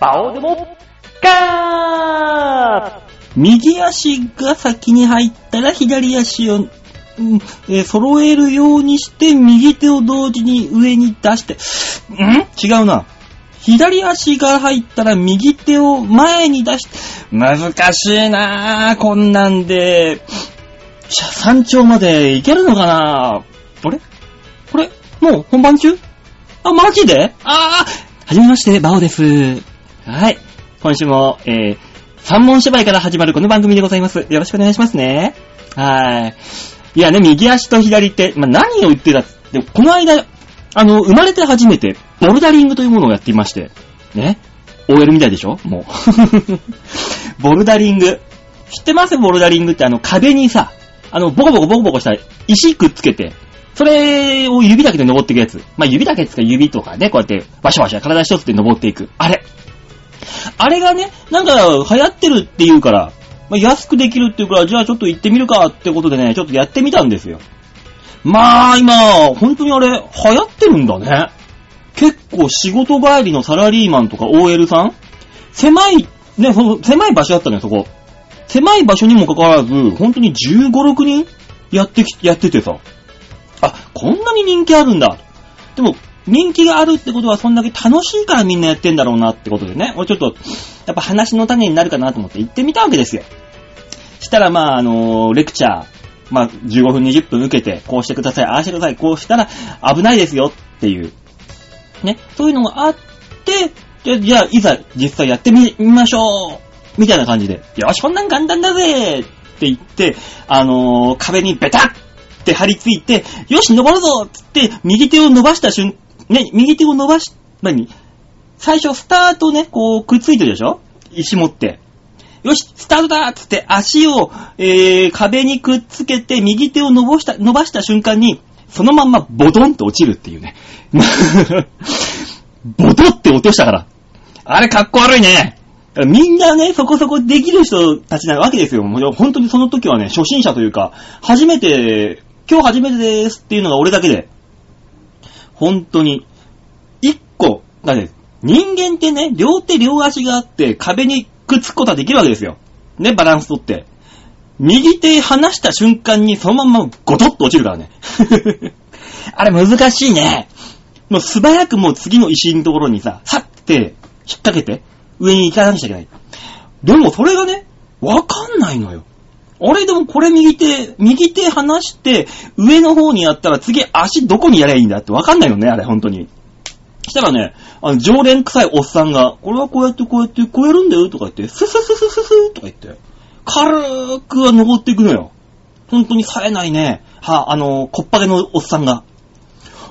バオでも、ガー右足が先に入ったら左足を、うんえー揃えるようにして右手を同時に上に出して、ん？違うな。左足が入ったら右手を前に出して、難しいなぁ、こんなんで。山頂まで行けるのかな？ぁあれ？これ？もう本番中？あ、マジで？ああはじめまして、バオです。はい。今週も、えー、三問芝居から始まるこの番組でございます。よろしくお願いしますね。はい。いやね、右足と左手、まあ、何を言ってたって、この間、あの、生まれて初めて、ボルダリングというものをやっていまして、ね。OL みたいでしょ？もう。ボルダリング。知ってます？ボルダリングってあの壁にさ、あの、ボコボコボコボコした石くっつけて、それを指だけで登っていくやつ。まあ、指だけですか指とかね、こうやって、ワシャワシャ体一つで登っていく。あれ。あれがね、なんか流行ってるって言うから、まあ、安くできるっていうから、じゃあちょっと行ってみるかってことでね、ちょっとやってみたんですよ。まあ、今、本当にあれ、流行ってるんだね。結構仕事帰りのサラリーマンとか OL さん？狭い、ね、その、狭い場所だったのよ、そこ。狭い場所にもかかわらず、本当に15、6人やってき、やっててさ。あ、こんなに人気あるんだ。でも、人気があるってことはそんだけ楽しいからみんなやってんだろうなってことでね。俺ちょっと、やっぱ話の種になるかなと思って行ってみたわけですよ。したら、まあ、あのレクチャー、まあ、15分、20分受けて、こうしてください、ああしてください、こうしたら危ないですよっていう、ね、そういうのがあって、じゃ、じゃあいざ実際やってみ、みましょうみたいな感じで、よし、こんなん簡単だぜって言って、あのー壁にベタッって張り付いて、よし、登るぞつって、右手を伸ばした瞬間、ね、右手を伸ばし、何？最初、スタートね、こう、くっついてるでしょ？石持って。よし、スタートだつって足を、えー、壁にくっつけて、右手を伸ばした、伸ばした瞬間に、そのまんまボドンと落ちるっていうね。ボドって落としたから。あれかっこ悪いね。みんなね、そこそこできる人たちなわけですよ。もう本当にその時はね、初心者というか、初めて、今日初めてですっていうのが俺だけで。本当に。一個、だね、人間ってね、両手両足があって壁にくっつくことはできるわけですよ。ね、バランス取って。右手離した瞬間にそのままゴトッと落ちるからね。あれ難しいね。もう素早くもう次の石のところにさ、さって引っ掛けて上に行かなくちゃいけない。でもそれがね、わかんないのよ。あれでもこれ右手、右手離して上の方にやったら次足どこにやりゃいいんだってわかんないのね、あれ本当に。したらね、あの、常連臭いおっさんが、これはこうやってこうやってこうやるんだよとか言って、ススススススとか言って、軽ーくは登っていくのよ。本当に冴えないね。は、あの、こっぱげのおっさんが。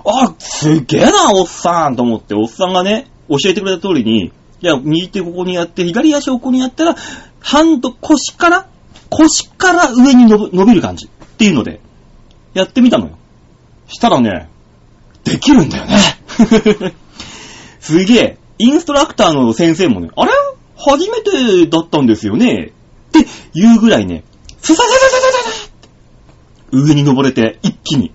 あ、すげえな、おっさんと思って、おっさんがね、教えてくれた通りに、いや、右手ここにやって、左足をここにやったら、ハンド、腰から、腰から上に伸びる感じっていうので、やってみたのよ。したらね、できるんだよね。すげえ。インストラクターの先生もね、あれ？初めてだったんですよねって言うぐらいね、スサササササササって上に登れて一気に。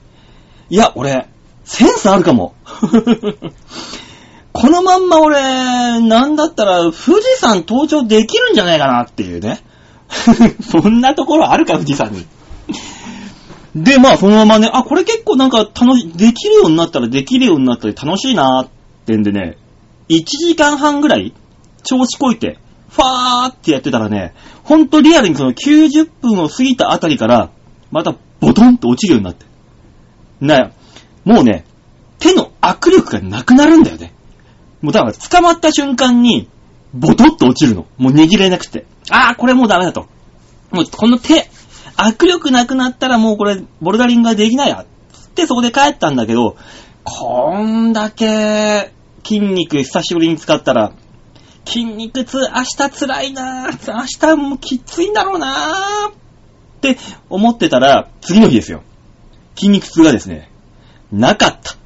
いや、俺、センスあるかも。このまんま俺、なんだったら富士山登頂できるんじゃないかなっていうね。そんなところあるか、富士山に。で、まあ、そのままね、あ、これ結構なんか楽し、できるようになったらできるようになったり楽しいなーってんでね、1時間半ぐらい、調子こいて、ファーってやってたらね、ほんとリアルにその90分を過ぎたあたりから、またボトンと落ちるようになって。な、もうね、手の握力がなくなるんだよね。もうだから捕まった瞬間に、ボトッと落ちるの。もう握れなくて。あー、これもうダメだと。もうこの手、握力なくなったらもうこれ、ボルダリングができないや。つってそこで帰ったんだけど、こんだけ筋肉久しぶりに使ったら、筋肉痛、明日辛いなぁ。明日もきついんだろうなぁ。って思ってたら、次の日ですよ。筋肉痛がですね、なかった。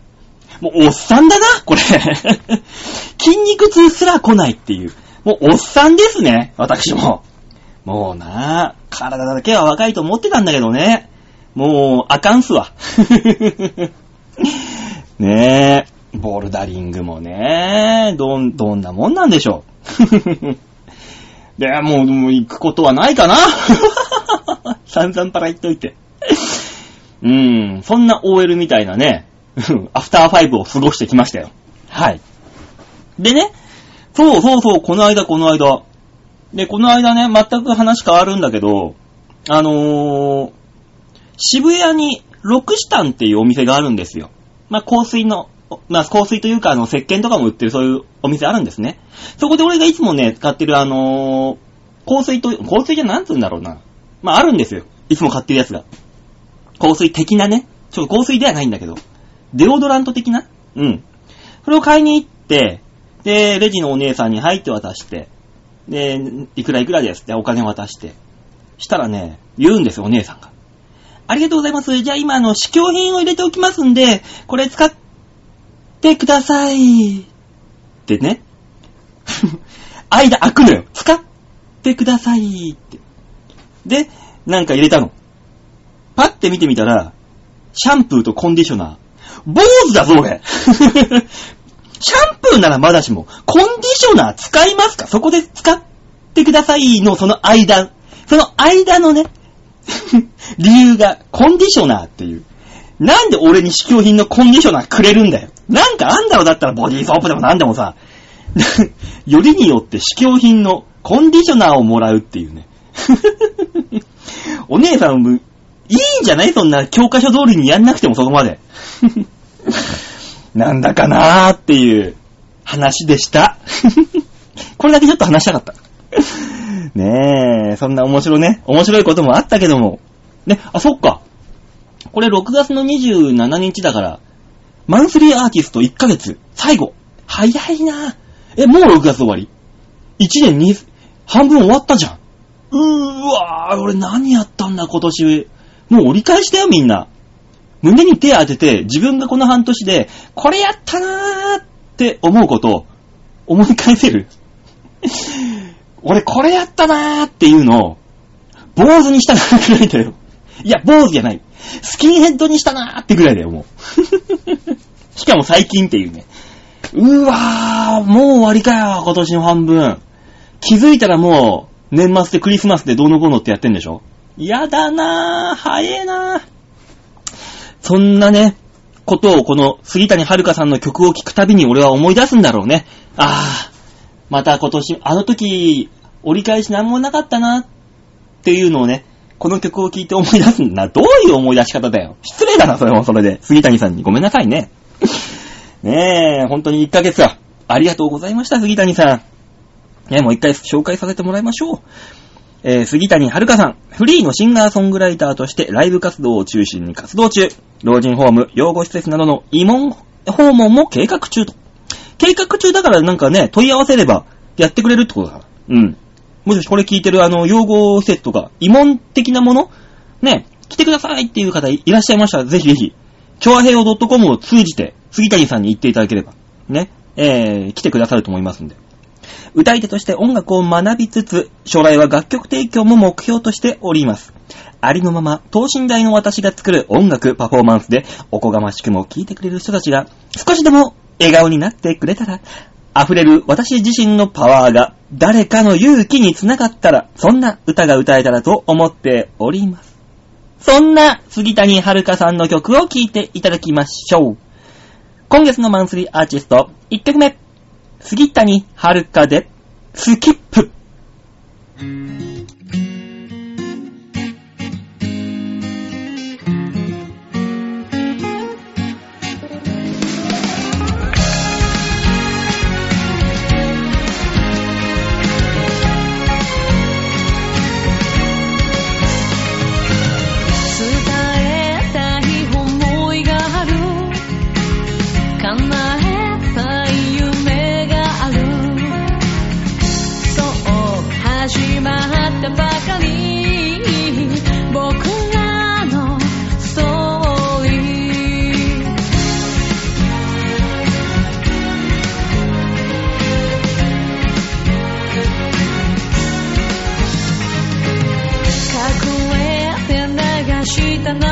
もうおっさんだな、これ。筋肉痛すら来ないっていう。もうおっさんですね、私も。もうなぁ、体だけは若いと思ってたんだけどね。もう、あかんすわ。ねえ、ボルダリングもね、どん、どんなもんなんでしょう。で、もう、もう行くことはないかな散々パラ言っといて。うーん、そんな OL みたいなね、アフターファイブを過ごしてきましたよ。はい。でね、そうそうそう、この間この間。で、この間ね、全く話変わるんだけど、あのー、渋谷にロクシタンっていうお店があるんですよ。まあ、香水の、まあ、香水というか、あの、石鹸とかも売ってるそういうお店あるんですね。そこで俺がいつもね、使ってるあのー、香水と、香水じゃなんつうんだろうな。まあ、あるんですよ。いつも買ってるやつが。香水的なね。ちょっと香水ではないんだけど。デオドラント的な？うん。それを買いに行って、で、レジのお姉さんに入って渡して、で、いくらいくらですってお金渡して。したらね、言うんですよ、お姉さんが。ありがとうございます。じゃあ今、あの、試供品を入れておきますんで、これ使ってください。ってね。間開くのよ。使ってくださいって。で、なんか入れたの。パッて見てみたら、シャンプーとコンディショナー。坊主だぞ、俺 シャンプーならまだしも、コンディショナー使いますか？そこで使ってくださいのその間。その間のね、理由が、コンディショナーっていう。なんで俺に試供品のコンディショナーくれるんだよ？なんかあんだろだったらボディーソープでもなんでもさ、よりによって試供品のコンディショナーをもらうっていうね。お姉さん、いいんじゃない？そんな教科書通りにやんなくてもそこまで。なんだかなーっていう話でした。これだけちょっと話したかった。ねえ、そんな面白ね、面白いこともあったけども。ね、あ、そっか。これ6月の27日だから、マンスリーアーティスト1ヶ月、最後。早いなえ、もう6月終わり ?1 年に、半分終わったじゃん。うーわー、俺何やったんだ今年。もう折り返したよみんな。胸に手当てて、自分がこの半年で、これやったなーって思うことを、思い返せる 俺これやったなーっていうのを、坊主にしたなーくらいだよ。いや、坊主じゃない。スキンヘッドにしたなーってぐらいだよ、もう。しかも最近っていうね。うわー、もう終わりかよ、今年の半分。気づいたらもう、年末でクリスマスでどうのこうのってやってんでしょやだなー、早えなー。そんなね、ことをこの杉谷遥さんの曲を聴くたびに俺は思い出すんだろうね。あー、また今年、あの時、折り返しなんもなかったなっていうのをね、この曲を聴いて思い出すんだ。どういう思い出し方だよ。失礼だな、それもそれで。杉谷さんにごめんなさいね。ねえ、本当に1ヶ月は、ありがとうございました、杉谷さん。ねもう一回紹介させてもらいましょう。えー、杉谷遥さん、フリーのシンガーソングライターとしてライブ活動を中心に活動中。老人ホーム、養護施設などの慰問訪問も計画中と。計画中だからなんかね、問い合わせればやってくれるってことだ。うん。もしこれ聞いてるあの、養護施設とか、慰問的なものね、来てくださいっていう方いらっしゃいましたら、ぜひぜひ、超和平洋 .com を通じて、杉谷さんに言っていただければ、ね、えー、来てくださると思いますんで。歌い手として音楽を学びつつ、将来は楽曲提供も目標としております。ありのまま、等身大の私が作る音楽パフォーマンスで、おこがましくも聴いてくれる人たちが、少しでも笑顔になってくれたら、溢れる私自身のパワーが誰かの勇気につながったら、そんな歌が歌えたらと思っております。そんな杉谷遥さんの曲を聴いていただきましょう。今月のマンスリーアーティスト、1曲目。杉谷遥で、スキップ。たば僕らのスーリー。流したな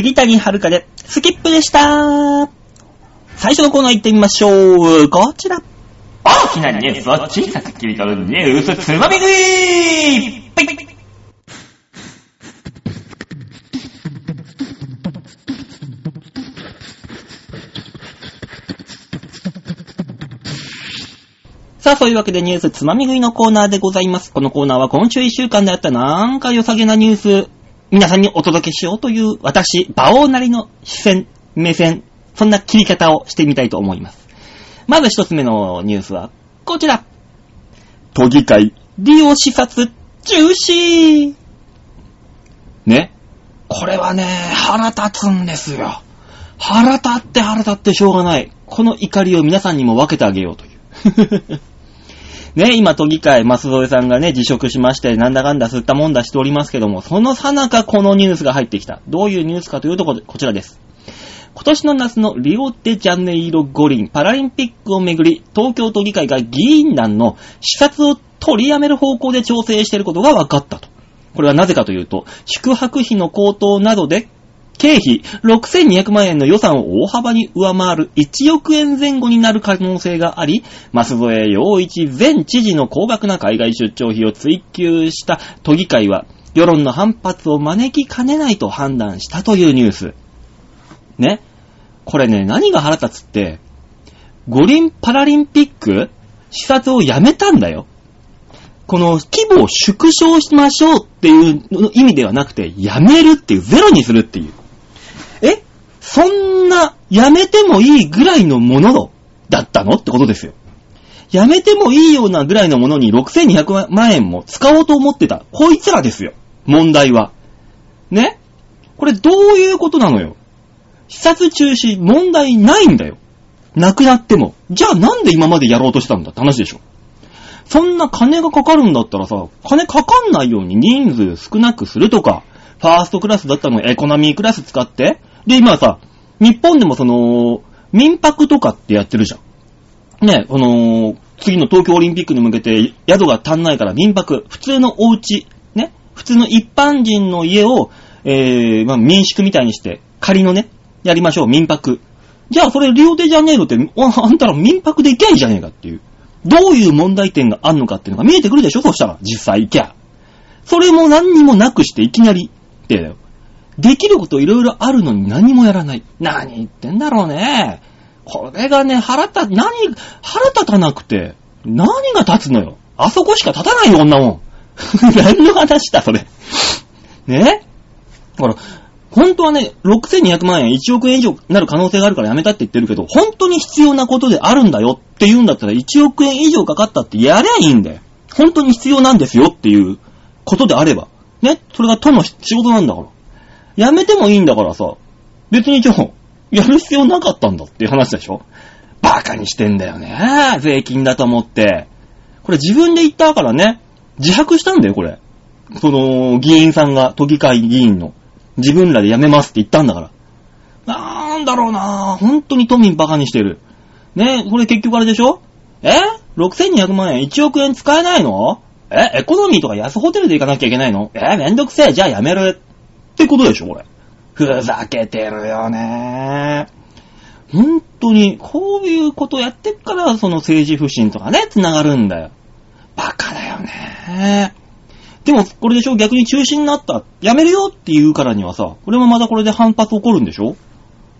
杉谷遥でスキップでした最初のコーナー行ってみましょう。こちら。大きなニュースを小さく切り取るニュースつまみ食いはいさあ、そういうわけでニュースつまみ食いのコーナーでございます。このコーナーは今週一週間であったなんか良さげなニュース、皆さんにお届けしようという私、馬王なりの視線、目線、そんな切り方をしてみたいと思います。まず一つ目のニュースは、こちら。都議会、利用視察、中止ね。これはね、腹立つんですよ。腹立って腹立ってしょうがない。この怒りを皆さんにも分けてあげようという。ね、今都議会、松添さんがね、辞職しまして、なんだかんだ吸ったもんだしておりますけども、そのさなかこのニュースが入ってきた。どういうニュースかというとこ、こちらです。今年の夏のリオデジャネイロ五輪パラリンピックをめぐり、東京都議会が議員団の視察を取りやめる方向で調整していることが分かったと。これはなぜかというと、宿泊費の高騰などで、経費6200万円の予算を大幅に上回る1億円前後になる可能性があり、増添洋一前知事の高額な海外出張費を追求した都議会は、世論の反発を招きかねないと判断したというニュース。ね。これね、何が腹立つって、五輪パラリンピック視察をやめたんだよ。この規模を縮小しましょうっていう意味ではなくて、やめるっていう、ゼロにするっていう。そんな、やめてもいいぐらいのものだったのってことですよ。やめてもいいようなぐらいのものに6200万円も使おうと思ってた。こいつらですよ。問題は。ね？これどういうことなのよ。視察中止、問題ないんだよ。なくなっても。じゃあなんで今までやろうとしたんだって話でしょ。そんな金がかかるんだったらさ、金かかんないように人数少なくするとか、ファーストクラスだったのエコノミークラス使って、で、今さ、日本でもその、民泊とかってやってるじゃん。ね、この、次の東京オリンピックに向けて宿が足んないから民泊、普通のお家、ね、普通の一般人の家を、えー、まあ民宿みたいにして、仮のね、やりましょう、民泊。じゃあそれリオデジャネイロって、あんたら民泊で行けばいいじゃねえかっていう。どういう問題点があんのかっていうのが見えてくるでしょ？そしたら、実際行けゃ。それも何にもなくしていきなり、ってだよ。できることいろいろあるのに何もやらない。何？言ってんだろうね。これがね、腹立、何、腹立たなくて、何が立つのよ。あそこしか立たないよ、女もん。何の話だ、それ。ね？ほら、本当はね、6200万円、1億円以上になる可能性があるからやめたって言ってるけど、本当に必要なことであるんだよって言うんだったら、1億円以上かかったってやりゃいいんだよ。本当に必要なんですよっていうことであれば。ね？それが都の仕事なんだから。やめてもいいんだからさ、別にじゃあ、やる必要なかったんだっていう話でしょバカにしてんだよね。税金だと思って。これ自分で言ったからね、自白したんだよ、これ。その、議員さんが、都議会議員の、自分らで辞めますって言ったんだから。なんだろうな本当に都民バカにしてる。ねこれ結局あれでしょ？え ?6200 万円1億円使えないの？え？エコノミーとか安ホテルで行かなきゃいけないの？え？めんどくせえ、じゃあやめる。ってことでしょ、これ。ふざけてるよね本当に、こういうことやってっから、その政治不信とかね、繋がるんだよ。バカだよねでも、これでしょ逆に中止になった。やめるよって言うからにはさ、これもまたこれで反発起こるんでしょ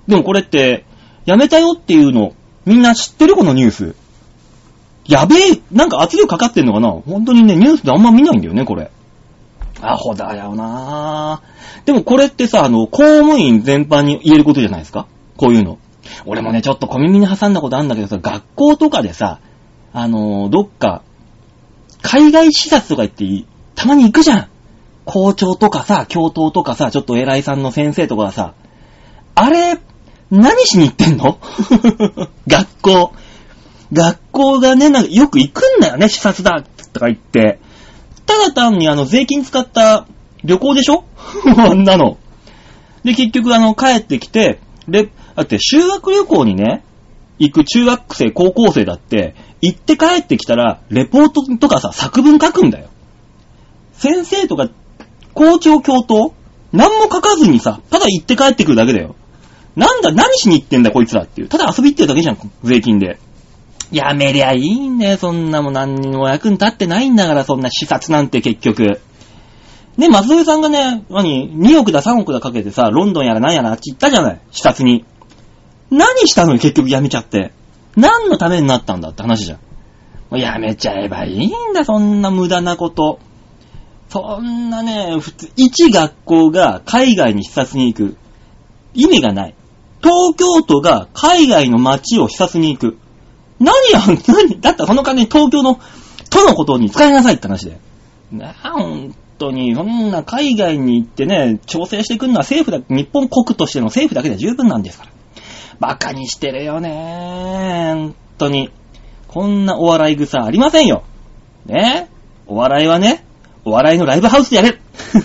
でもこれって、やめたよっていうの、みんな知ってるこのニュース。やべえ、なんか圧力かかってんのかな本当にね、ニュースであんま見ないんだよね、これ。アホだよなぁ。でもこれってさ、あの、公務員全般に言えることじゃないですか？こういうの。俺もね、ちょっと小耳に挟んだことあるんだけどさ、学校とかでさ、あのどっか、海外視察とか言ってい、たまに行くじゃん。校長とかさ、教頭とかさ、ちょっと偉いさんの先生とかがさ、あれ、何しに行ってんの？学校。学校がね、なんかよく行くんだよね、視察だとか言って。ただ単にあの、税金使った旅行でしょ？あんなの。で、結局あの、帰ってきて、で、だって修学旅行にね、行く中学生、高校生だって、行って帰ってきたら、レポートとかさ、作文書くんだよ。先生とか、校長教頭何も書かずにさ、ただ行って帰ってくるだけだよ。なんだ、何しに行ってんだこいつらっていう。ただ遊び行ってるだけじゃん、税金で。やめりゃいいんだよ、そんなも何にも役に立ってないんだから、そんな視察なんて結局。ね、松添さんがね、何、2億だ3億だかけてさ、ロンドンやら何やらあっち行ったじゃない、視察に。何したのに結局やめちゃって。何のためになったんだって話じゃん。もうやめちゃえばいいんだ、そんな無駄なこと。そんなね、普通、一学校が海外に視察に行く。意味がない。東京都が海外の街を視察に行く。何や、何？だったらその金東京の都のことに使いなさいって話で。なあ、本当に、そんな海外に行ってね、調整してくるのは政府だ、日本国としての政府だけで十分なんですから。バカにしてるよね本当に。こんなお笑い草ありませんよ。ね？お笑いはね、お笑いのライブハウスでやれ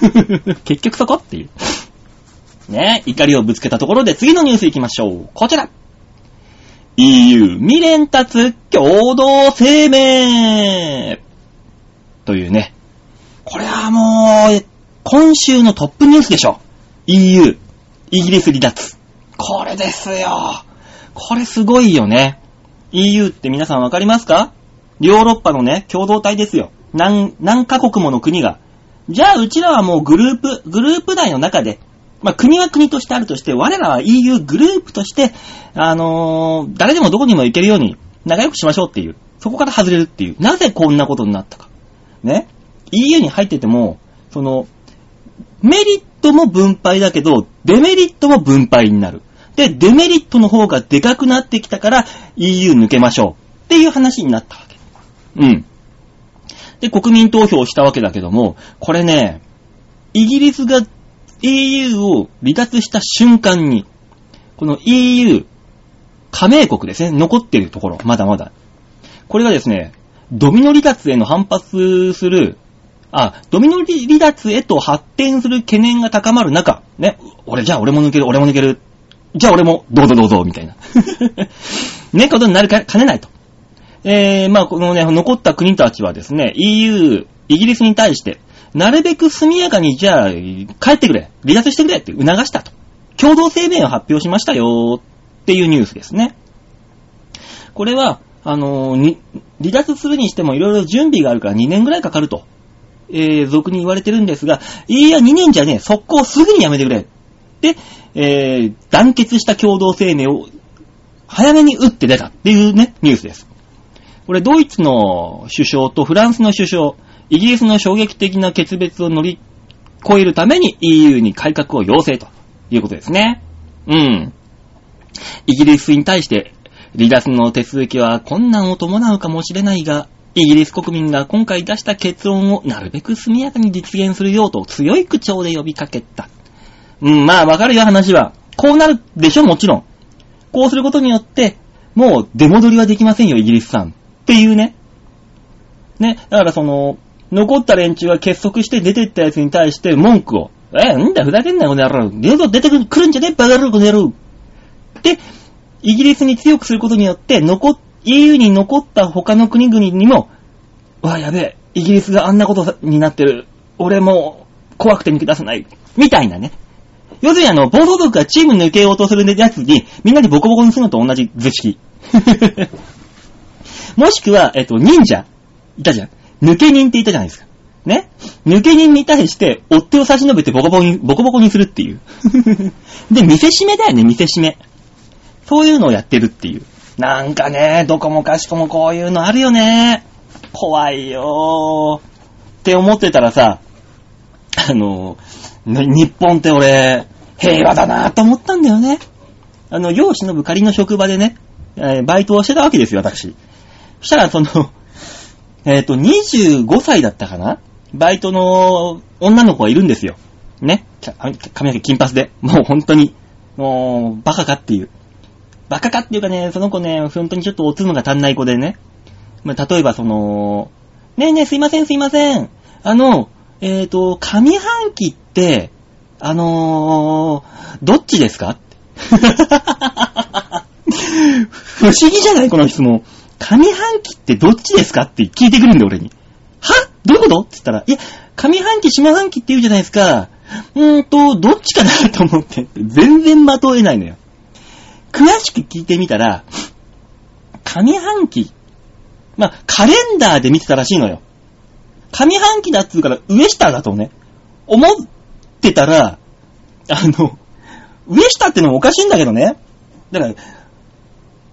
結局そこっていう。ね？怒りをぶつけたところで次のニュース行きましょう。こちら。EU 未連達共同声明というね。これはもう、今週のトップニュースでしょ。EU、イギリス離脱。これですよ。これすごいよね。EU って皆さんわかりますか？ヨーロッパのね、共同体ですよ。何、何カ国もの国が。じゃあ、うちらはもうグループ、グループ内の中で、まあ、国は国としてあるとして、我らは EU グループとして、あのー誰でもどこにも行けるように仲良くしましょうっていう。そこから外れるっていう。なぜこんなことになったか。ね？EU に入ってても、その、メリットも分配だけど、デメリットも分配になる。で、デメリットの方がでかくなってきたから EU 抜けましょう。っていう話になったわけ。うん。で、国民投票したわけだけども、これね、イギリスが EU を離脱した瞬間に、この EU 加盟国ですね、残ってるところ、まだまだ。これがですね、ドミノ離脱への反発する、あ、ドミノ離脱へと発展する懸念が高まる中、ね、俺、じゃあ俺も抜ける、俺も抜ける。じゃあ俺も、どうぞどうぞ、みたいな。ね、ことになるか、かねないと。えー、まあ、このね、残った国たちはですね、EU、イギリスに対して、なるべく速やかに、じゃあ、帰ってくれ、離脱してくれって促したと。共同声明を発表しましたよ、っていうニュースですね。これは、あの離脱するにしてもいろいろ準備があるから2年ぐらいかかると、えー、俗に言われてるんですが、いや、2年じゃねえ、速攻すぐにやめてくれ。で、えー、団結した共同声明を早めに打って出たっていうね、ニュースです。これ、ドイツの首相とフランスの首相、イギリスの衝撃的な決別を乗り越えるために EU に改革を要請ということですね。うん。イギリスに対して離脱の手続きは困難を伴うかもしれないが、イギリス国民が今回出した結論をなるべく速やかに実現するようと強い口調で呼びかけた。うん、まあわかるよ話は。こうなるでしょもちろん。こうすることによって、もう出戻りはできませんよ、イギリスさん。っていうね。ね、だからその、残った連中が結束して出てったやつに対して文句を、え、なんだふざけんなよ、この野郎。出て出てくるんじゃねえ、バカ野郎、この野郎。で、イギリスに強くすることによって、残っ、EU に残った他の国々にも、うわ、やべえ、イギリスがあんなことになってる。俺も、怖くて抜け出せない。みたいなね。要するにあの、暴走族がチーム抜けようとするやつに、みんなにボコボコにするのと同じ図式。もしくは、えっと、忍者いたじゃん。抜け人っていたじゃないですか。ね、抜け人に対して、追手を差し伸べてボコボコに、ボコボコにするっていう。で、見せしめだよね、見せしめ。そういうのをやってるっていう。なんかね、どこもかしこもこういうのあるよね。怖いよー。って思ってたらさ、あの、日本って俺、平和だなと思ったんだよね。あの、容姿のぶ仮の職場でね、えーバイトをしてたわけですよ、私。そしたら、その、えっ、と、25歳だったかな？バイトの女の子がいるんですよ。ね。髪の毛金髪で。もう本当に、もう、バカかっていう。バカかっていうかね、その子ね、本当にちょっとおつむが足んない子でね。まあ、例えばその、ねえねえ、すいませんすいません。あの、えっ、と、上半期って、あのー、どっちですか？不思議じゃない？この質問。上半期ってどっちですか？って聞いてくるんだ、俺に。は？どういうこと？って言ったら、いや、上半期、下半期って言うじゃないですか。うーんと、どっちかな？と思って。全然的を得ないのよ。詳しく聞いてみたら、上半期、まあ、カレンダーで見てたらしいのよ。上半期だっつうから上下だとね、思ってたら、あの、上下ってのもおかしいんだけどね。だから、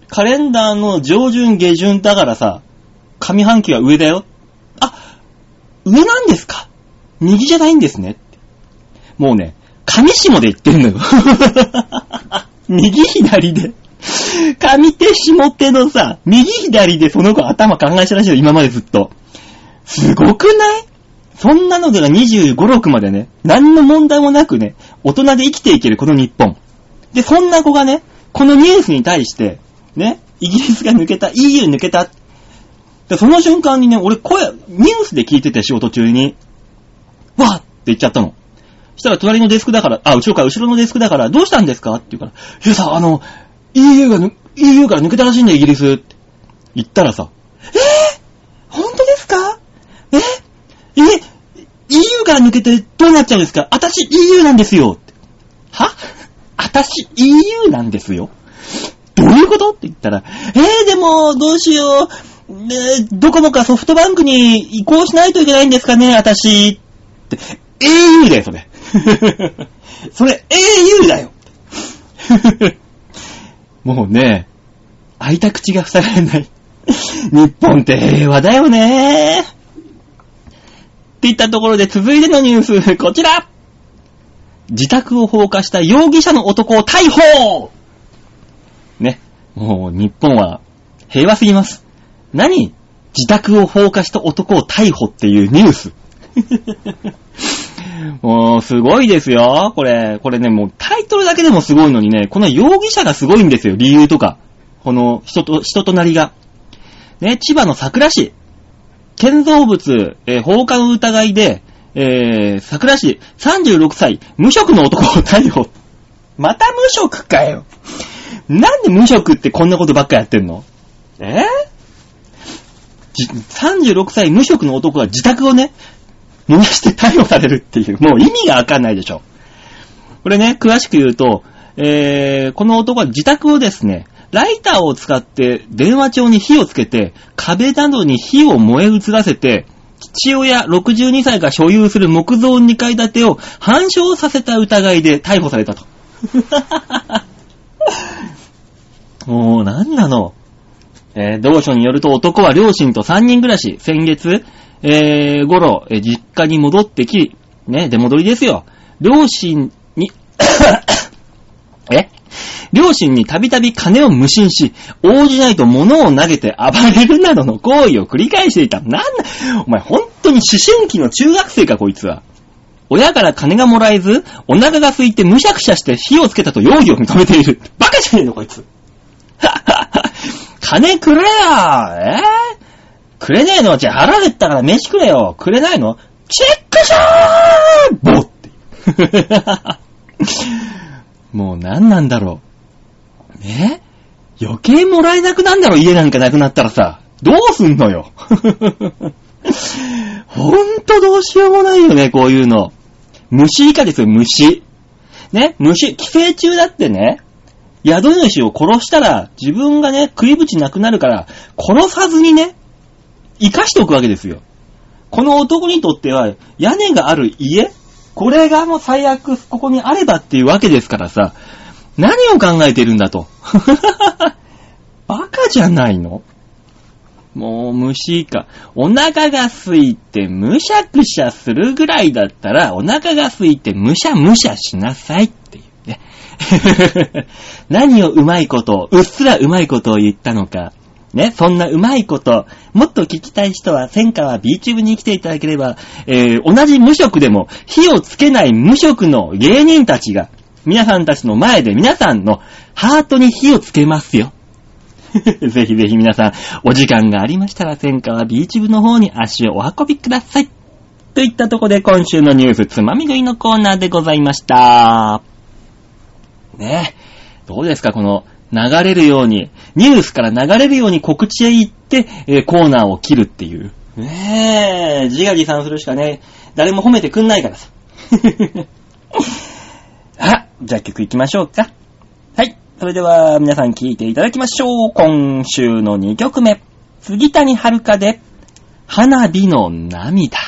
カレンダーの上旬下旬だからさ、上半期は上だよ。あ、上なんですか？右じゃないんですね。もうね、上下で言ってんのよ。右左で。上手下手のさ、右左でその子頭考えしたらしいよ、今までずっと。すごくない？そんなのが25、6までね、何の問題もなくね、大人で生きていけるこの日本。で、そんな子がね、このニュースに対して、ね、イギリスが抜けた、EU 抜けた。でその瞬間にね、俺声、ニュースで聞いてて仕事中に、わーって言っちゃったの。したら隣のデスクだから、あ、後ろから、後ろのデスクだから、どうしたんですか？って言うから、いやさ、あの、EU が、EU から抜けたらしいんだよ、イギリスって。言ったらさ、えぇー、本当ですか？ええ ?EU から抜けてどうなっちゃうんですか？私 EU なんですよっては私 EU なんですよどういうこと？って言ったら、えー、でも、どうしよう。ねどこもかソフトバンクに移行しないといけないんですかね、私。って、au だよ、それ。それ、au だよ。もうね、開いた口が塞がれない。日本って平和だよね。っていったところで続いてのニュース、こちら自宅を放火した容疑者の男を逮捕ね。もう日本は平和すぎます。何？自宅を放火した男を逮捕っていうニュース。もう、すごいですよ。これ、これね、もうタイトルだけでもすごいのにね、この容疑者がすごいんですよ。理由とか。この人と、人となりが。ね、千葉の桜市。建造物、えー放火の疑いで、えー、桜市36歳、無職の男を逮捕。また無職かよ。なんで無職ってこんなことばっかやってんの？えじ ?36 歳無職の男が自宅をね、燃やして逮捕されるっていう、もう意味がわかんないでしょ。これね、詳しく言うと、えー、この男は自宅をですね、ライターを使って電話帳に火をつけて、壁などに火を燃え移らせて、父親62歳が所有する木造2階建てを半焼させた疑いで逮捕されたと。もう、なんなの？えー同書によると男は両親と3人暮らし、先月、えー、頃、え実家に戻ってき、ね、出戻りですよ。両親に、え？両親にたびたび金を無心し、応じないと物を投げて暴れるなどの行為を繰り返していた。なんだ、お前本当に思春期の中学生か、こいつは。親から金がもらえず、お腹が空いてむしゃくしゃして火をつけたと容疑を認めている。バカじゃねえの、こいつ。金くれよえー、くれねえの？じゃあ腹減ったから飯くれよくれないの？チェックショーボって。もう何なんだろう。え？余計もらえなくなんだろ、家なんかなくなったらさ。どうすんのよ？ほんとどうしようもないよね、こういうの。虫以下ですよ、虫。ね、虫、寄生虫だってね、宿主を殺したら、自分がね、食いぶちなくなるから、殺さずにね、生かしておくわけですよ。この男にとっては、屋根がある家これがもう最悪、ここにあればっていうわけですからさ、何を考えてるんだと。バカじゃないのもう虫か。お腹が空いてむしゃくしゃするぐらいだったら、お腹が空いてむしゃむしゃしなさいっていうね。何をうまいことを、うっすらうまいことを言ったのか。ね、そんなうまいこと、もっと聞きたい人は、戦火は B チューブに来ていただければ、えー、同じ無職でも、火をつけない無職の芸人たちが、皆さんたちの前で皆さんのハートに火をつけますよ。ぜひぜひ皆さん、お時間がありましたら、戦火は B チューブの方に足をお運びください。といったとこで今週のニュースつまみ食いのコーナーでございました。ね。どうですかこの流れるように、ニュースから流れるように告知へ行って、えーコーナーを切るっていう。ねえ、自画自賛するしかね、誰も褒めてくんないからさ。あ、じゃあ曲行きましょうか。はい。それでは皆さん聴いていただきましょう。今週の2曲目。杉谷遥で、花火の涙。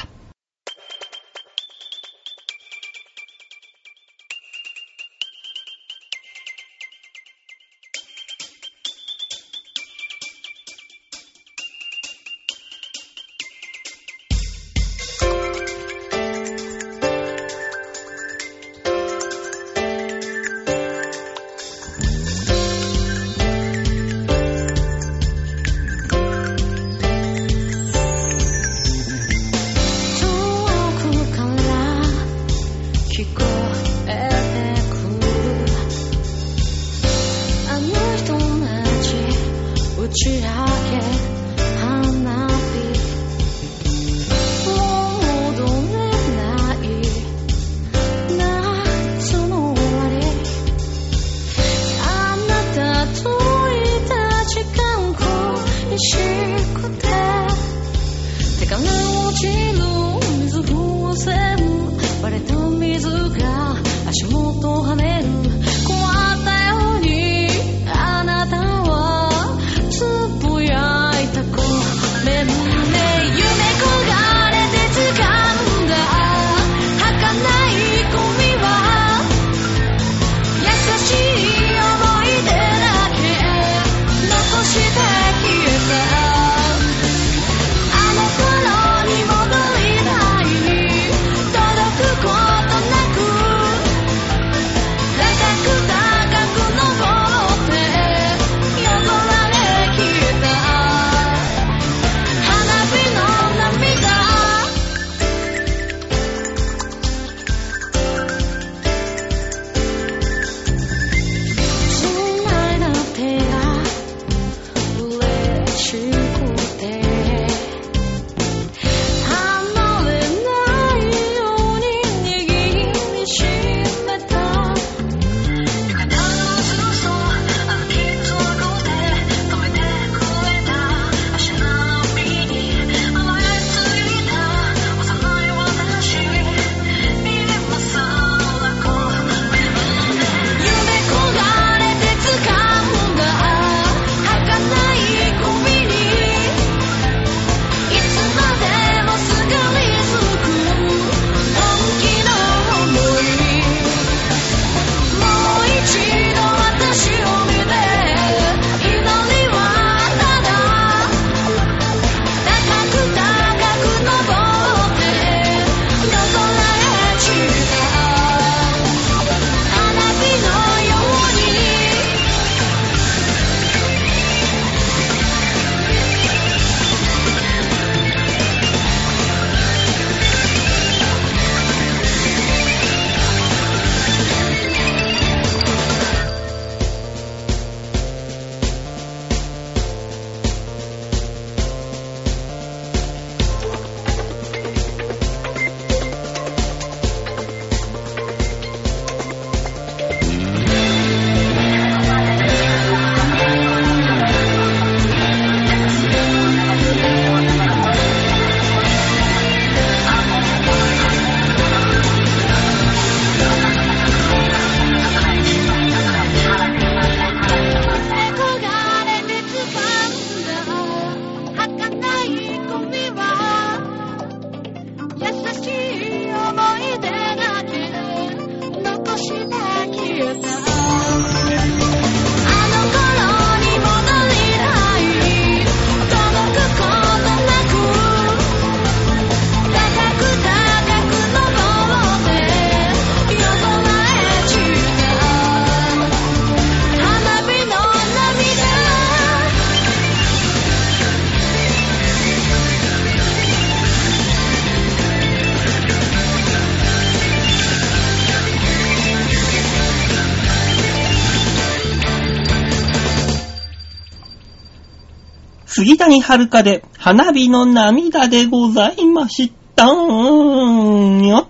遥で花火の涙でございましたよ。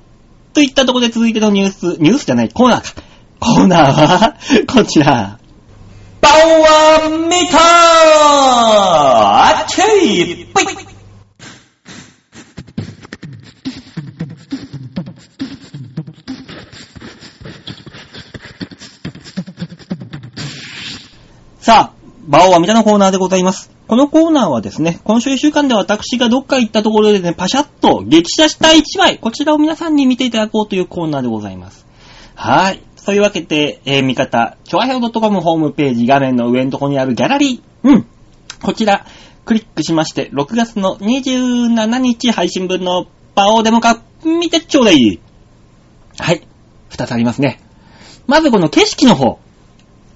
といったところで続いてのニュース、ニュースじゃない、コーナーか。コーナーは、こちら。パワーメーターあっちいぽいさあ、バオは見たのコーナーでございます。このコーナーはですね、今週1週間で私がどっか行ったところでね、パシャッと激写した1枚、こちらを皆さんに見ていただこうというコーナーでございます。はい。そういうわけで、えー、見方、ちょあへお .com ホームページ画面の上のところにあるギャラリー。うん。こちら、クリックしまして、6月の27日配信分のバオデモカ、見てちょうだい。はい。二つありますね。まずこの景色の方。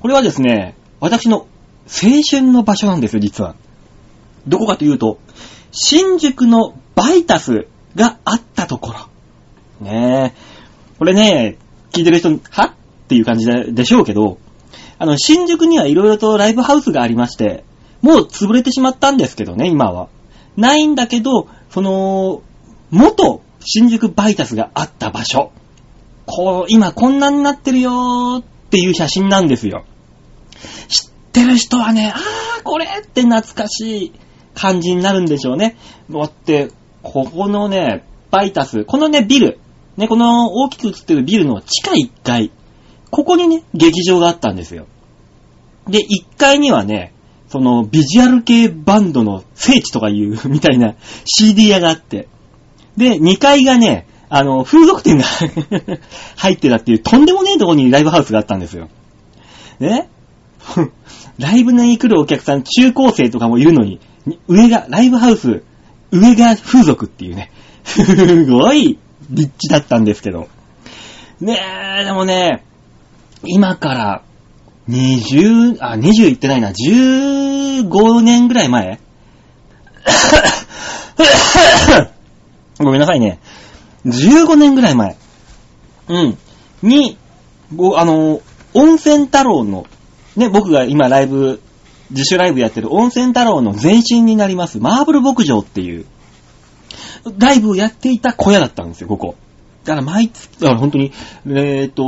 これはですね、私の青春の場所なんですよ、実は。どこかというと、新宿のバイタスがあったところ。ねえ。これね、聞いてる人、はっ？ていう感じででしょうけど、あの、新宿にはいろいろとライブハウスがありまして、もう潰れてしまったんですけどね、今は。ないんだけど、その、元新宿バイタスがあった場所。こう、今こんなになってるよーっていう写真なんですよ。知ってる人はね、あー、これって懐かしい感じになるんでしょうね。だって、ここのね、バイタス、このね、ビル、ね、この大きく映ってるビルの地下1階、ここにね、劇場があったんですよ。で、1階にはね、そのビジュアル系バンドの聖地とかいうみたいな CD 屋があって、で、2階がね、あの、風俗店が 入ってたっていうとんでもねえとこにライブハウスがあったんですよ。ね？ライブに来るお客さん、中高生とかもいるのに、上が、ライブハウス、上が風俗っていうね、すごい立地だったんですけど。ねえ、でもね、今から、20、あ、20言ってないな、15年ぐらい前？ごめんなさいね。15年ぐらい前。うん。に、ご、あの、温泉太郎の、ね、僕が今ライブ、自主ライブやってる温泉太郎の前身になります、マーブル牧場っていう、ライブをやっていた小屋だったんですよ、ここ。だから毎月、だから本当に、えっ、と、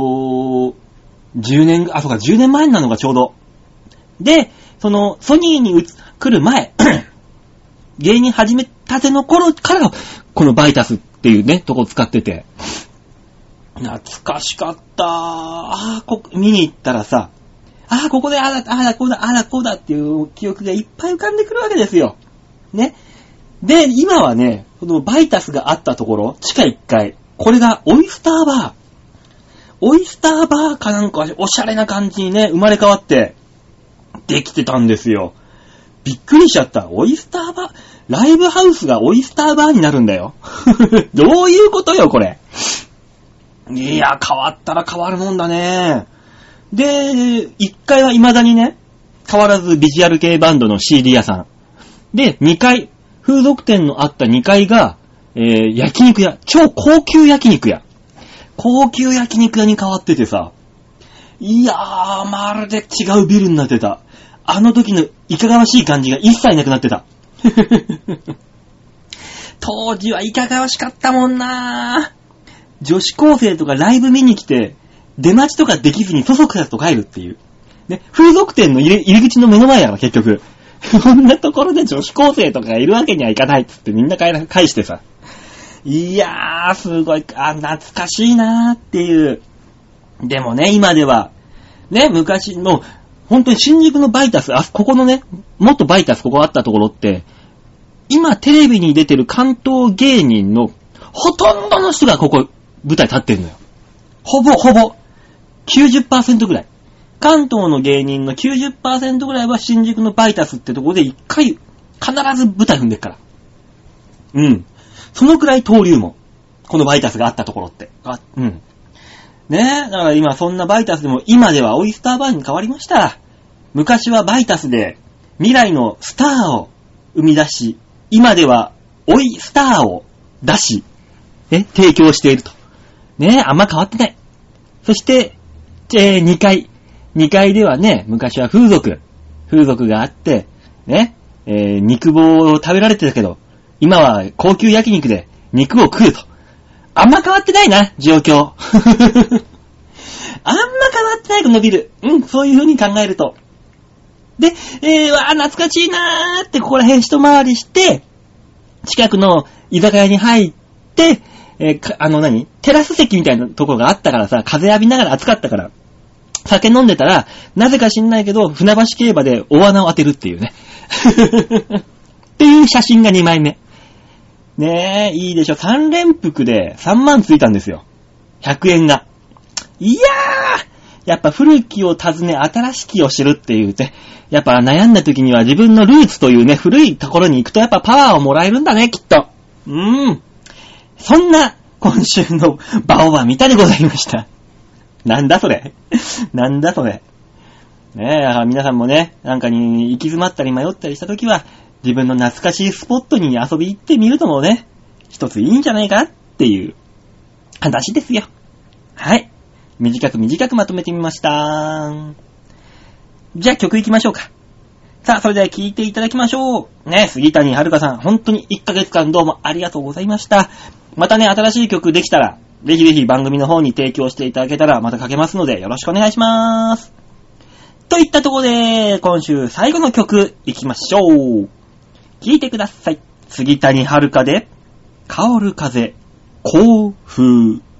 10年、あ、そうか、10年前なのがちょうど。で、その、ソニーに来る前、芸人始めたての頃から、このバイタスっていうね、とこ使ってて。懐かしかった。ああ、こ、見に行ったらさ、ああ、ここでああだ、ああ、こうだ、ああだ、こうだっていう記憶がいっぱい浮かんでくるわけですよ。ね。で、今はね、このバイタスがあったところ、地下1階、これがオイスターバー。オイスターバーかなんかおしゃれな感じにね、生まれ変わって、できてたんですよ。びっくりしちゃった。オイスターバー、ライブハウスがオイスターバーになるんだよ。どういうことよ、これ。いや、変わったら変わるもんだね。で、1階は未だにね、変わらずビジュアル系バンドの CD 屋さん。で、2階、風俗店のあった2階が、えー、焼肉屋、超高級焼肉屋。高級焼肉屋に変わっててさ、いやー、まるで違うビルになってた。あの時のいかがわしい感じが一切なくなってた。当時はいかがわしかったもんな女子高生とかライブ見に来て、出待ちとかできずにそそくさと帰るっていう。ね、風俗店の入り入り口の目の前やろ、結局。こんなところで女子高生とかがいるわけにはいかないっつってみんな返返してさ。いやー、すごい、あ、懐かしいなーっていう。でもね、今では、ね、昔の、本当に新宿のバイタス、あ、ここのね、もっとバイタスここあったところって、今テレビに出てる関東芸人のほとんどの人がここ、舞台立ってるのよ。ほぼほぼ、90%ぐらい。関東の芸人の90%ぐらいは新宿のバイタスってところで一回、必ず舞台踏んでっから。うん。そのくらい登竜門。このバイタスがあったところって。あ、うん。ねえ、だから今そんなバイタスでも今ではオイスターバーに変わりました。昔はバイタスで未来のスターを生み出し、今ではオイスターを出し、ね、提供していると。ねえ、あんま変わってない。そして、えー、2階。2階ではね、昔は風俗。風俗があって、ね、えー、肉棒を食べられてたけど、今は高級焼肉で肉を食うと。あんま変わってないな、状況。あんま変わってないと伸びる。うん、そういう風に考えると。で、えー、わー、懐かしいなーって、ここら辺一回りして、近くの居酒屋に入って、えーあの何？テラス席みたいなところがあったからさ、風浴びながら暑かったから、酒飲んでたら、なぜか知んないけど、船橋競馬で大穴を当てるっていうね。っていう写真が2枚目。ねえ、いいでしょ。3連服で3万ついたんですよ。100円が。いやーやっぱ古きを訪ね新しきを知るっていうね。やっぱ悩んだ時には自分のルーツというね、古いところに行くとやっぱパワーをもらえるんだね、きっと。うーん。そんな今週のバオバミタでございました。なんだそれ なんだそれ。ねえ、だから皆さんもね、なんかに行き詰まったり迷ったりしたときは、自分の懐かしいスポットに遊び行ってみるともね、一ついいんじゃないかっていう話ですよ。はい。短く短くまとめてみました。じゃあ曲行きましょうか。さあ、それでは聴いていただきましょう。ね、杉谷遥さん、本当に1ヶ月間どうもありがとうございました。またね、新しい曲できたら、ぜひぜひ番組の方に提供していただけたらまたかけますので、よろしくお願いしまーす。といったところで、今週最後の曲行きましょう。聴いてください。杉谷遥で、香る風、甲風。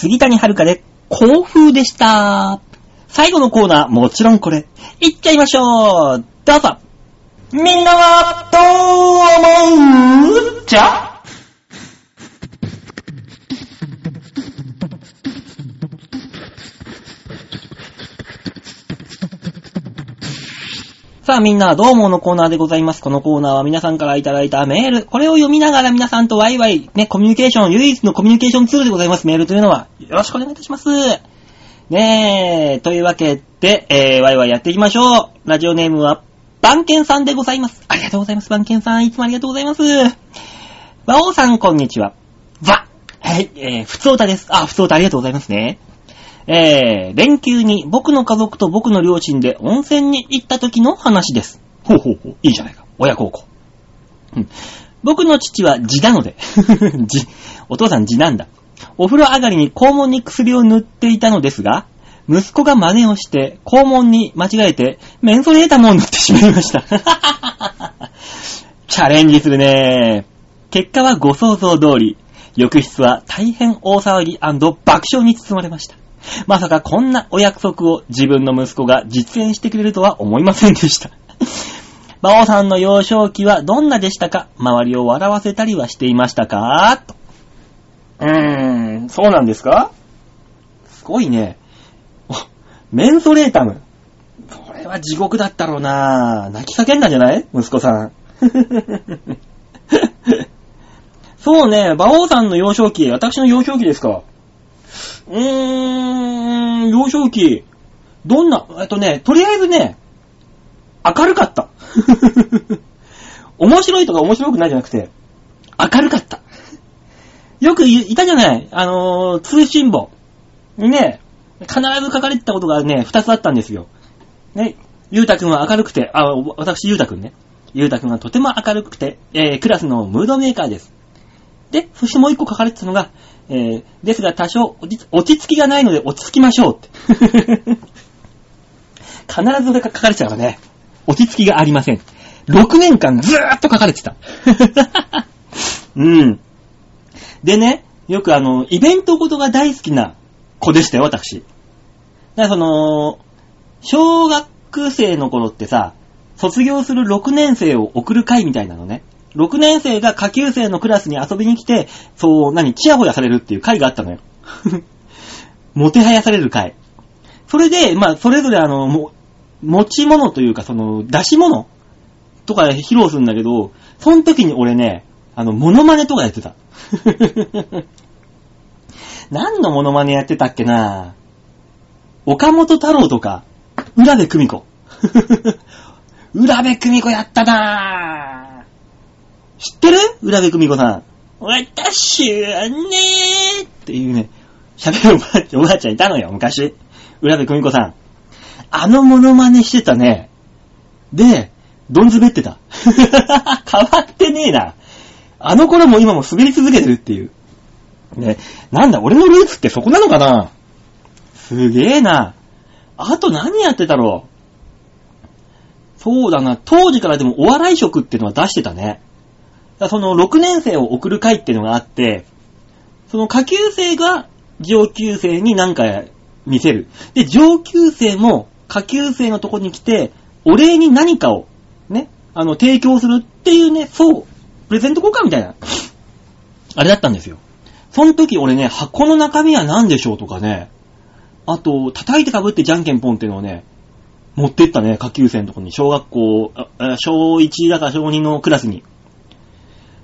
杉谷遥で、甲風でした。最後のコーナー、もちろんこれ、いっちゃいましょう。どうぞ。みんなは、どう思う？じゃさあみんな、どうものコーナーでございます。このコーナーは皆さんからいただいたメール、これを読みながら皆さんとワイワイ、ね、コミュニケーション、唯一のコミュニケーションツールでございます。メールというのは、よろしくお願いいたします。ねえ、というわけで、えー、ワイワイやっていきましょう。ラジオネームは、バンケンさんでございます。ありがとうございます、バンケンさん。いつもありがとうございます。ワオさん、こんにちは。わはい、えー、ふつおたです。あ、ふつおたありがとうございますね。えー、連休に僕の家族と僕の両親で温泉に行った時の話です。ほうほうほう、いいじゃないか。親孝行。うん。僕の父は字なので、字、お父さん字なんだ。お風呂上がりに肛門に薬を塗っていたのですが、息子が真似をして、肛門に間違えて、メンソレータムを塗ってしまいました。チャレンジするね結果はご想像通り、浴室は大変大騒ぎ爆笑に包まれました。まさかこんなお約束を自分の息子が実演してくれるとは思いませんでした。馬王さんの幼少期はどんなでしたか？周りを笑わせたりはしていましたか？と。うーん、そうなんですか？すごいね。おメンソレータム。これは地獄だったろうな泣き叫んだんじゃない？息子さん。そうね、馬王さんの幼少期、私の幼少期ですか。うーん、幼少期、どんな、えっとね、とりあえずね、明るかった。面白いとか面白くないじゃなくて、明るかった。よくいたじゃないあのー、通信簿。にね、必ず書かれてたことがね、二つあったんですよ。ね、ゆうたくんは明るくて、あ、私ゆうたくんね。ゆうたくんはとても明るくて、えー、クラスのムードメーカーです。で、そしてもう一個書かれてたのが、えー、ですが多少落ち着きがないので落ち着きましょうって。必ず書かれてたからね。落ち着きがありません。6年間ずーっと書かれてた。うん。でね、よくあの、イベントごとが大好きな子でしたよ、私。だからその、小学生の頃ってさ、卒業する6年生を送る会みたいなのね。6年生が下級生のクラスに遊びに来て、そう、何、チヤホヤされるっていう会があったのよ。もてはやされる会。それで、まあ、それぞれあの、も、持ち物というか、その、出し物とか披露するんだけど、その時に俺ね、あの、モノマネとかやってた。何のモノマネやってたっけな？岡本太郎とか、浦部久美子。浦部久美子やったなぁ。知ってる？浦部久美子さん。私はねーっていうね、喋るおばあちゃん、おばあちゃんいたのよ、昔。浦部久美子さん。あのモノマネしてたね。で、どんずべってた。変わってねえな。あの頃も今も滑り続けてるっていう。ね、なんだ、俺のルーツってそこなのかなすげえな。あと何やってたろう。そうだな、当時からでもお笑い色っていうのは出してたね。だその6年生を送る会っていうのがあって、その下級生が上級生に何か見せる。で、上級生も下級生のとこに来て、お礼に何かを、ね、あの、提供するっていうね、そう、プレゼント交換みたいな、あれだったんですよ。その時俺ね、箱の中身は何でしょうとかね、あと、叩いて被ってじゃんけんポンっていうのをね、持ってったね、下級生のとこに、小学校、小1だから小2のクラスに。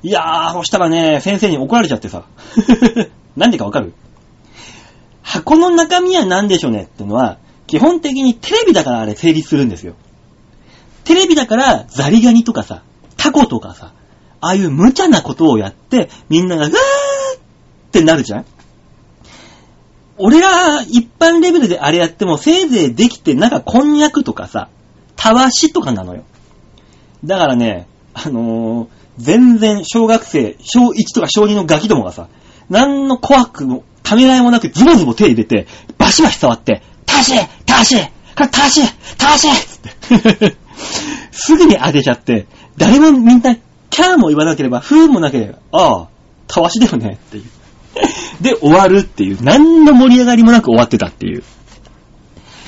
いやー、そしたらね、先生に怒られちゃってさ。なんでかわかる？箱の中身は何でしょうねってのは、基本的にテレビだからあれ成立するんですよ。テレビだからザリガニとかさ、タコとかさ、ああいう無茶なことをやって、みんなが、うわーってなるじゃん俺ら一般レベルであれやっても、せいぜいできて、なんかこんにゃくとかさ、たわしとかなのよ。だからね、あのー、全然小学生、小1とか小2のガキどもがさ、なんの怖くも、ためらいもなくズボズボ手入れて、バシバシ触って、たしたしこれたしたしつって。すぐに当てちゃって、誰もみんな、キャーも言わなければ、フーもなければ、ああ、たわしだよねっていう。で終わるっていう、何の盛り上がりもなく終わってたっていう。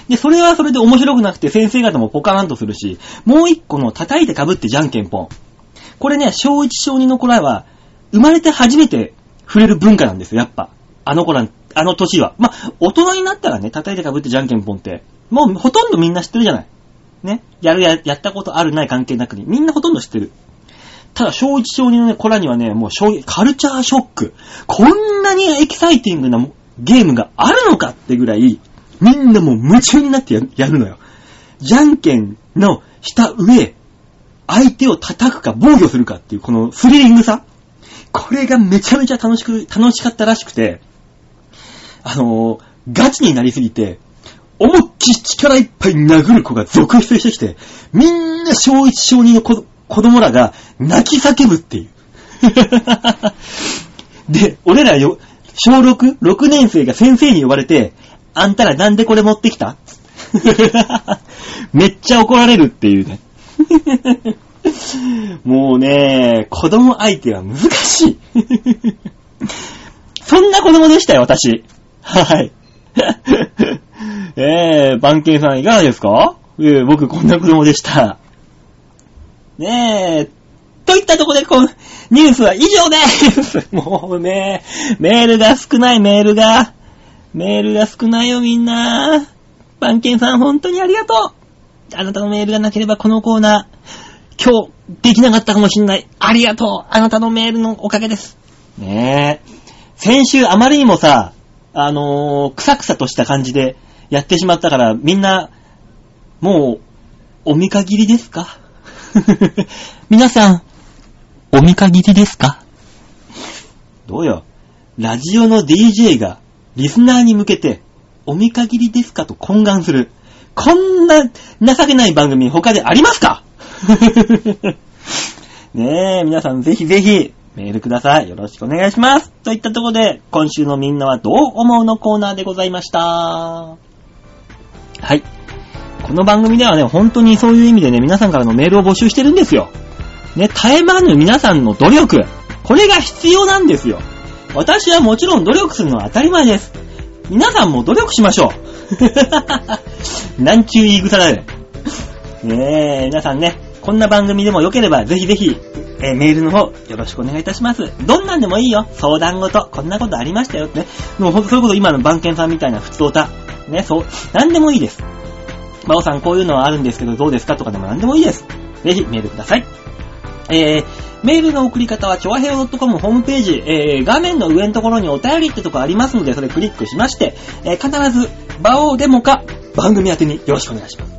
で、それはそれで面白くなくて先生方もポカーンとするし、もう一個の叩いて被ってじゃんけんぽん。これね、小1小2の子らは、生まれて初めて触れる文化なんですよ、やっぱ。あの子ら、あの年は。まあ、大人になったらね、叩いて被ってじゃんけんぽんって、もうほとんどみんな知ってるじゃない。ね。やるや、やったことあるない関係なくに、みんなほとんど知ってる。ただ、小1小2のね、子らにはね、もうカルチャーショック。こんなにエキサイティングなゲームがあるのかってぐらい、みんなもう夢中になってややるのよ。じゃんけんの下上、相手を叩くか防御するかっていうこのスリリングさ。これがめちゃめちゃ楽しく、楽しかったらしくて、あのーガチになりすぎて、思いっきり力いっぱい殴る子が続出してきて、みんな小1小2の子供らが泣き叫ぶっていう。で、俺らよ、小 6?6 年生が先生に呼ばれて、あんたらなんでこれ持ってきた？めっちゃ怒られるっていうね。もうね、子供相手は難しい。そんな子供でしたよ、私。はい。えー、番犬さんいかがですか？えー、僕こんな子供でした。ねえ、といったとこで、このニュースは以上です。もうね、メールが少ないメールが、メールが少ないよみんな。番犬さん本当にありがとう。あなたのメールがなければこのコーナー、今日できなかったかもしんない。ありがとう。あなたのメールのおかげです。ねえ。先週あまりにもさ、あのー、くさくさとした感じでやってしまったから、みんな、もう、お見限りですか？皆さん、お見限りですか？どうよ。ラジオの DJ がリスナーに向けて、お見限りですかと懇願する。こんな情けない番組他でありますか？ねえ、皆さんぜひぜひメールください。よろしくお願いします。といったところで、今週のみんなはどう思うのコーナーでございました。はい。この番組ではね、本当にそういう意味でね、皆さんからのメールを募集してるんですよ。ね、絶え間ぬ皆さんの努力。これが必要なんですよ。私はもちろん努力するのは当たり前です。皆さんも努力しましょう。なんちゅう言い草だよ。ねえ、皆さんね、こんな番組でも良ければ、ぜひぜひ、えーメールの方、よろしくお願いいたします。どんなんでもいいよ。相談事。こんなことありましたよってね。もうほんとそういうこと今の番犬さんみたいな普通歌。ね、そう、なんでもいいです。バオさんこういうのはあるんですけどどうですか？とかでもなんでもいいです。ぜひメールください。えー、メールの送り方は、ちょわへお .com ホームページ、えー、画面の上のところにお便りってとこありますので、それクリックしまして、えー、必ず、バオデモか、番組宛てによろしくお願いします。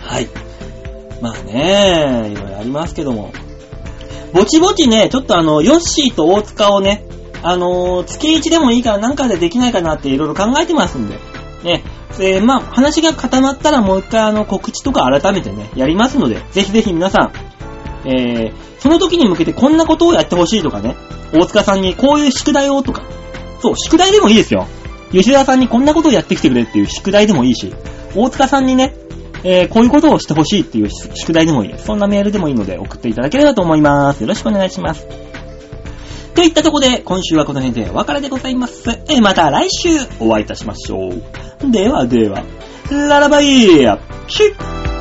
はい。まあね、いろいろありますけども。ぼちぼちね、ちょっとあの、ヨッシーと大塚をね、あのー月1でもいいからなんかでできないかなっていろいろ考えてますんで、ね、えーまあ、話が固まったらもう一回あの、告知とか改めてね、やりますので、ぜひぜひ皆さん、えー、その時に向けてこんなことをやってほしいとかね、大塚さんにこういう宿題をとか、そう、宿題でもいいですよ。吉田さんにこんなことをやってきてくれっていう宿題でもいいし、大塚さんにね、えー、こういうことをしてほしいっていう宿題でもいい。そんなメールでもいいので送っていただければと思います。よろしくお願いします。といったとこで、今週はこの辺でお別れでございます。えー、また来週お会いいたしましょう。ではでは、ララバイシュッ